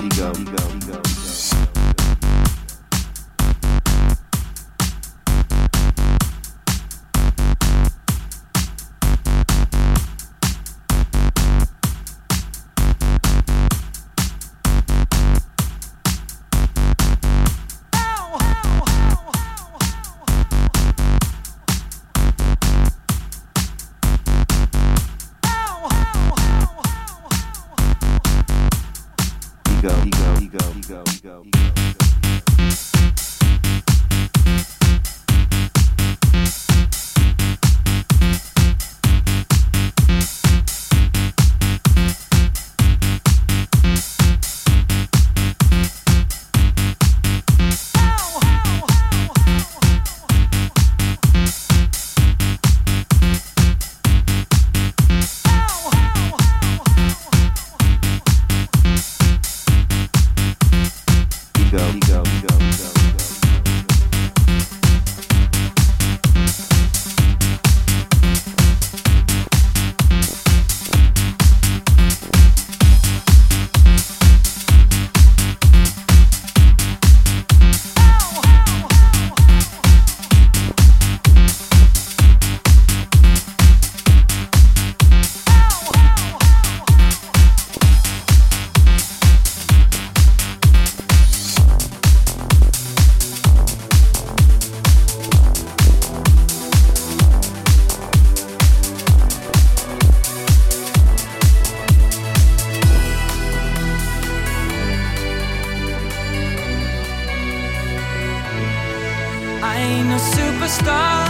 ego. ego. ego. ego. ego. Go, go, go. está.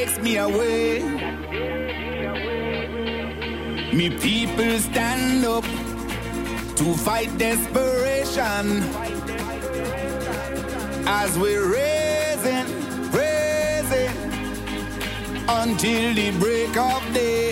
takes me away. Me people stand up to fight desperation as we're raising, raising until the break of day.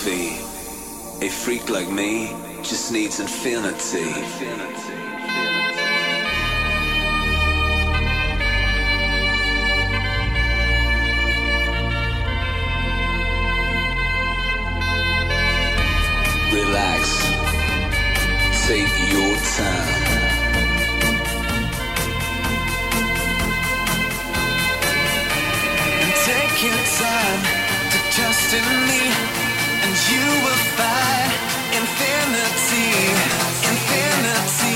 Philosophy. A freak like me just needs infinity. Relax, take your time. Take your time to trust in me, and you will find infinity, infinity.